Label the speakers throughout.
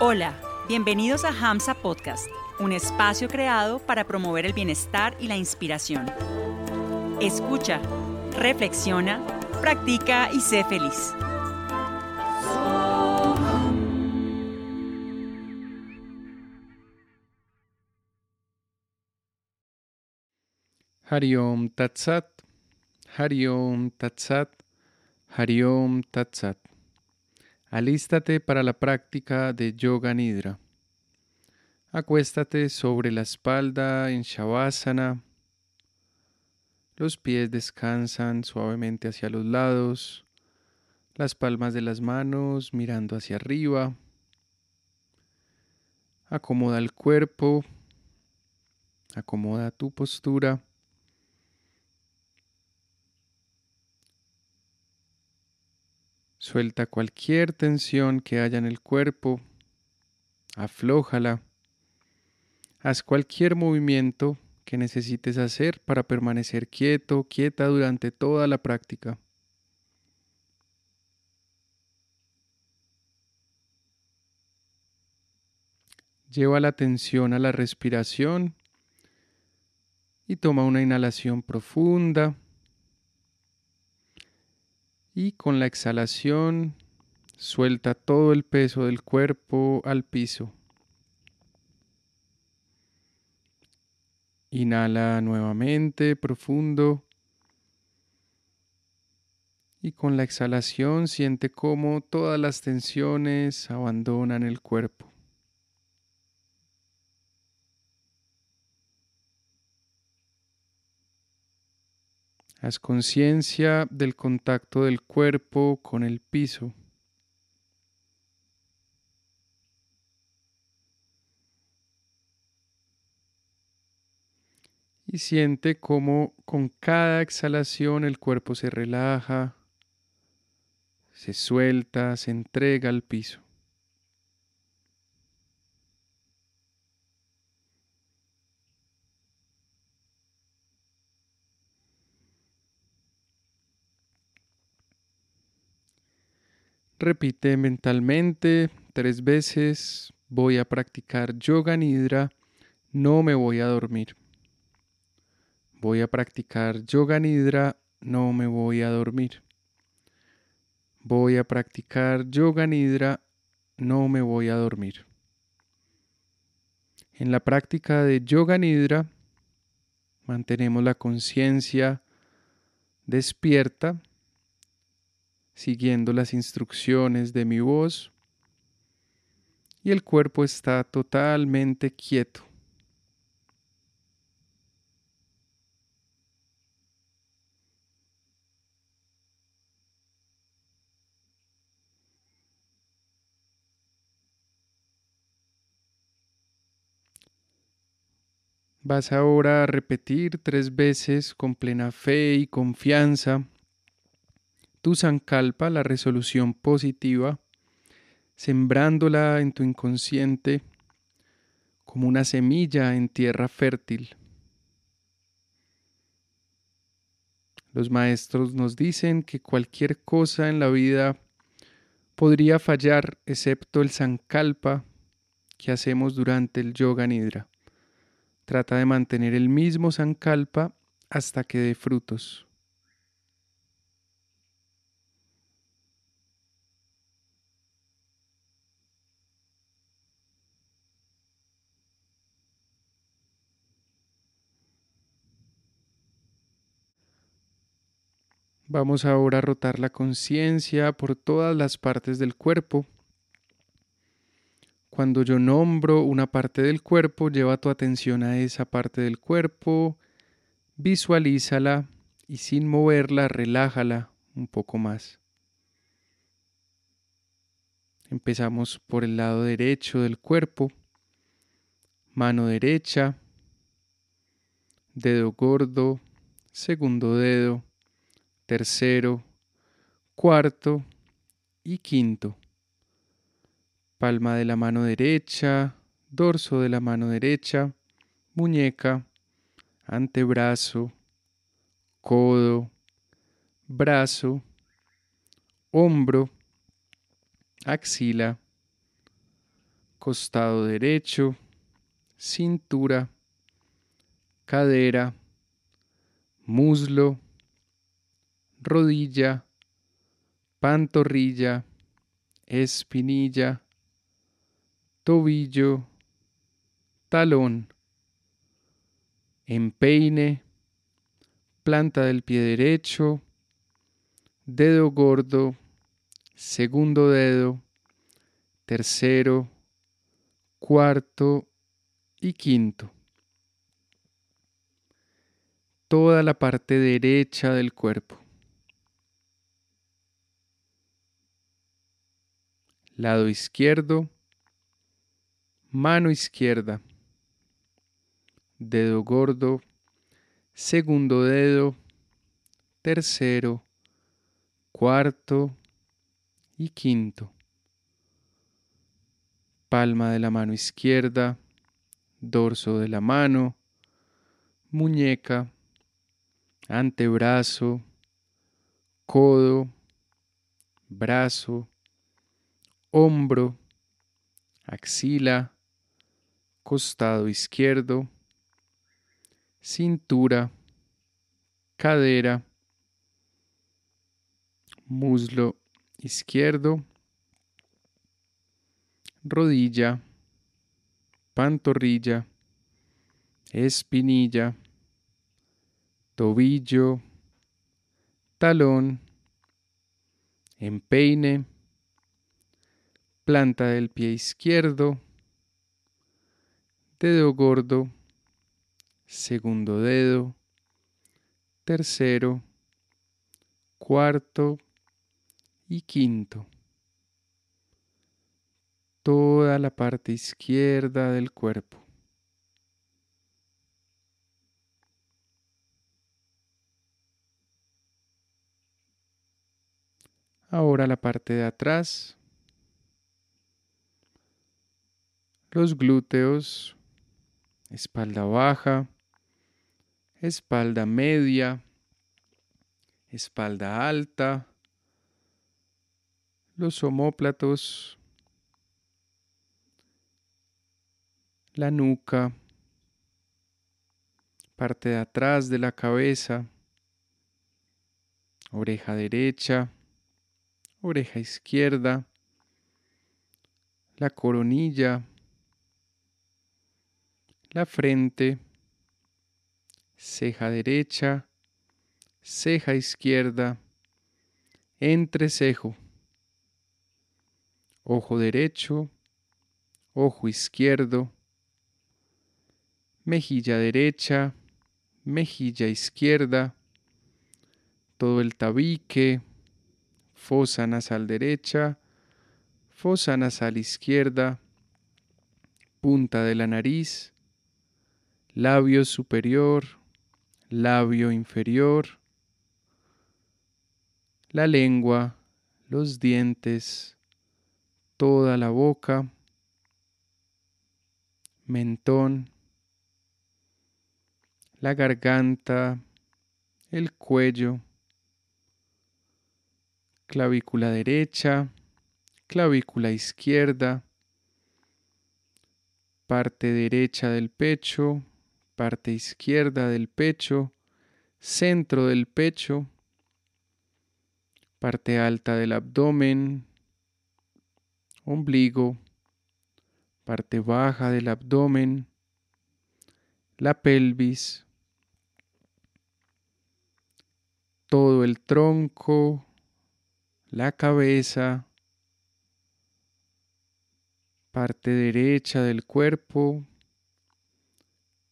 Speaker 1: Hola, bienvenidos a Hamsa Podcast, un espacio creado para promover el bienestar y la inspiración. Escucha, reflexiona, practica y sé feliz.
Speaker 2: Hariom Tatsat, Hariom Tatsat, Hariom Tatsat. Alístate para la práctica de Yoga Nidra. Acuéstate sobre la espalda en Shavasana. Los pies descansan suavemente hacia los lados, las palmas de las manos mirando hacia arriba. Acomoda el cuerpo, acomoda tu postura. Suelta cualquier tensión que haya en el cuerpo, aflójala. Haz cualquier movimiento que necesites hacer para permanecer quieto, quieta durante toda la práctica. Lleva la atención a la respiración y toma una inhalación profunda y con la exhalación suelta todo el peso del cuerpo al piso. Inhala nuevamente profundo y con la exhalación siente cómo todas las tensiones abandonan el cuerpo. Haz conciencia del contacto del cuerpo con el piso. Y siente cómo con cada exhalación el cuerpo se relaja, se suelta, se entrega al piso. Repite mentalmente tres veces, voy a practicar yoga nidra, no me voy a dormir. Voy a practicar yoga nidra, no me voy a dormir. Voy a practicar yoga nidra, no me voy a dormir. En la práctica de yoga nidra mantenemos la conciencia despierta siguiendo las instrucciones de mi voz y el cuerpo está totalmente quieto. Vas ahora a repetir tres veces con plena fe y confianza tu sankalpa, la resolución positiva, sembrándola en tu inconsciente como una semilla en tierra fértil. Los maestros nos dicen que cualquier cosa en la vida podría fallar excepto el sankalpa que hacemos durante el yoga nidra. Trata de mantener el mismo sankalpa hasta que dé frutos. Vamos ahora a rotar la conciencia por todas las partes del cuerpo. Cuando yo nombro una parte del cuerpo, lleva tu atención a esa parte del cuerpo, visualízala y sin moverla, relájala un poco más. Empezamos por el lado derecho del cuerpo, mano derecha, dedo gordo, segundo dedo, tercero, cuarto y quinto. Palma de la mano derecha, dorso de la mano derecha, muñeca, antebrazo, codo, brazo, hombro, axila, costado derecho, cintura, cadera, muslo, rodilla, pantorrilla, espinilla, tobillo, talón, empeine, planta del pie derecho, dedo gordo, segundo dedo, tercero, cuarto y quinto. Toda la parte derecha del cuerpo. Lado izquierdo, mano izquierda, dedo gordo, segundo dedo, tercero, cuarto y quinto. Palma de la mano izquierda, dorso de la mano, muñeca, antebrazo, codo, brazo, hombro, axila, costado izquierdo, cintura, cadera, muslo izquierdo, rodilla, pantorrilla, espinilla, tobillo, talón, empeine, planta del pie izquierdo, dedo gordo, segundo dedo, tercero, cuarto y quinto. Toda la parte izquierda del cuerpo. Ahora la parte de atrás. Los glúteos, espalda baja, espalda media, espalda alta, los homóplatos, la nuca, parte de atrás de la cabeza, oreja derecha, oreja izquierda, la coronilla, la frente, ceja derecha, ceja izquierda, entrecejo, ojo derecho, ojo izquierdo, mejilla derecha, mejilla izquierda, todo el tabique, fosa nasal derecha, fosa nasal izquierda, punta de la nariz, labio superior, labio inferior, la lengua, los dientes, toda la boca, mentón, la garganta, el cuello, clavícula derecha, clavícula izquierda, parte derecha del pecho, parte izquierda del pecho, centro del pecho, parte alta del abdomen, ombligo, parte baja del abdomen, la pelvis, todo el tronco, la cabeza, parte derecha del cuerpo,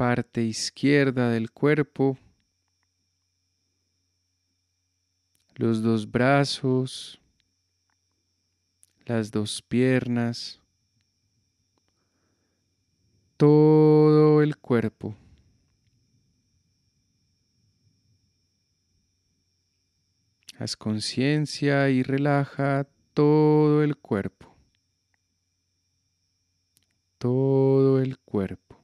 Speaker 2: parte izquierda del cuerpo, los dos brazos, las dos piernas, todo el cuerpo. Haz conciencia y relaja todo el cuerpo. Todo el cuerpo.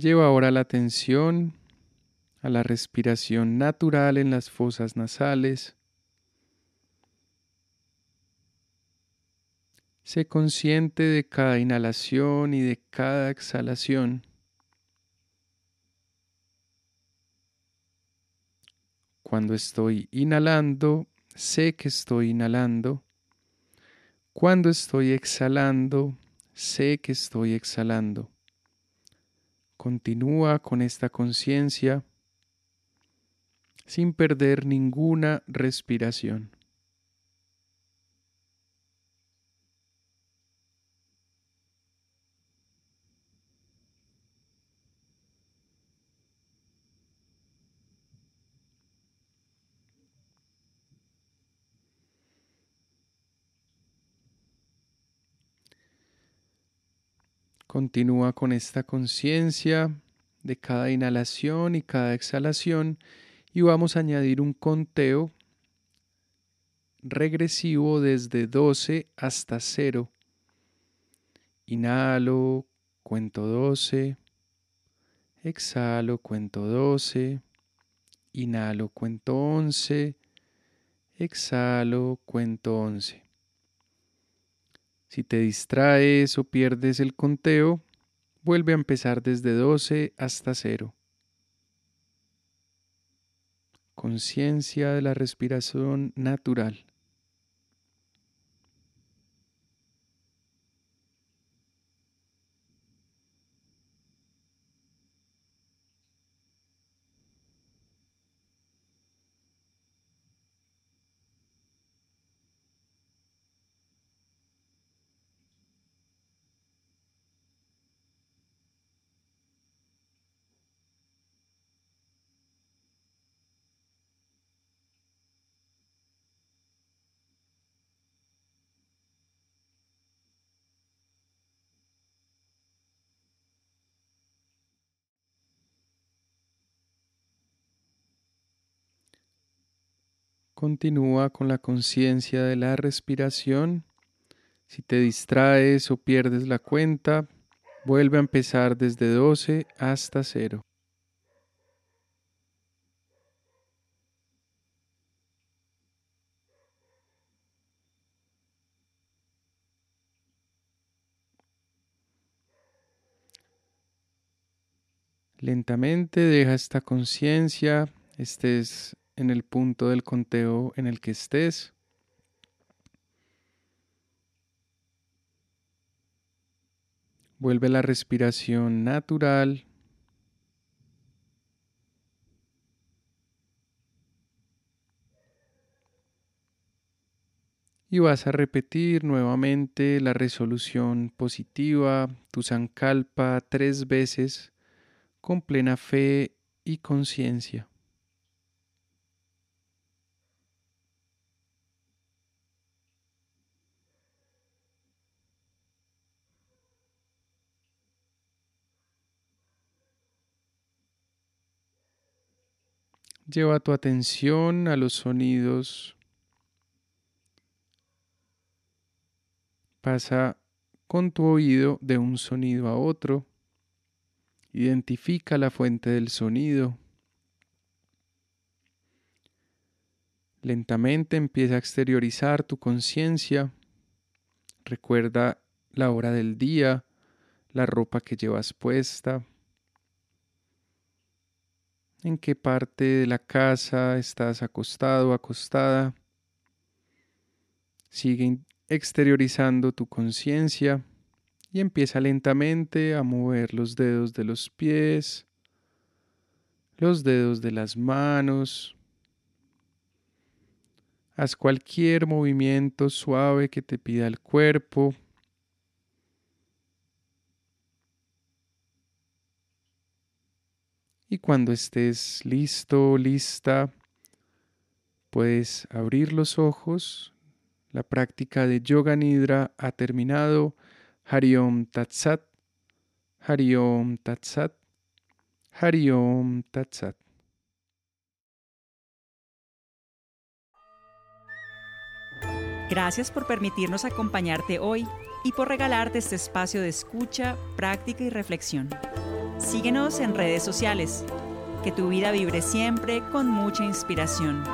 Speaker 2: Lleva ahora la atención a la respiración natural en las fosas nasales. Sé consciente de cada inhalación y de cada exhalación. Cuando estoy inhalando, sé que estoy inhalando. Cuando estoy exhalando, sé que estoy exhalando. Continúa con esta conciencia sin perder ninguna respiración. Continúa con esta conciencia de cada inhalación y cada exhalación y vamos a añadir un conteo regresivo desde 12 hasta 0. Inhalo, cuento 12, exhalo, cuento 12, inhalo, cuento 11, exhalo, cuento 11. Si te distraes o pierdes el conteo, vuelve a empezar desde 12 hasta 0. Conciencia de la respiración natural. Continúa con la conciencia de la respiración. Si te distraes o pierdes la cuenta, vuelve a empezar desde 12 hasta 0. Lentamente deja esta conciencia, estés en el punto del conteo en el que estés. Vuelve la respiración natural. Y vas a repetir nuevamente la resolución positiva, tu sankalpa, tres veces con plena fe y conciencia. Lleva tu atención a los sonidos. Pasa con tu oído de un sonido a otro. Identifica la fuente del sonido. Lentamente empieza a exteriorizar tu conciencia. Recuerda la hora del día, la ropa que llevas puesta, en qué parte de la casa estás acostado acostada. Sigue exteriorizando tu conciencia y empieza lentamente a mover los dedos de los pies, los dedos de las manos. Haz cualquier movimiento suave que te pida el cuerpo. Y cuando estés listo, lista, puedes abrir los ojos. La práctica de Yoga Nidra ha terminado. Hariom Tatsat, Hariom Tatsat, Hariom Tatsat.
Speaker 1: Gracias por permitirnos acompañarte hoy y por regalarte este espacio de escucha, práctica y reflexión. Síguenos en redes sociales. Que tu vida vibre siempre con mucha inspiración.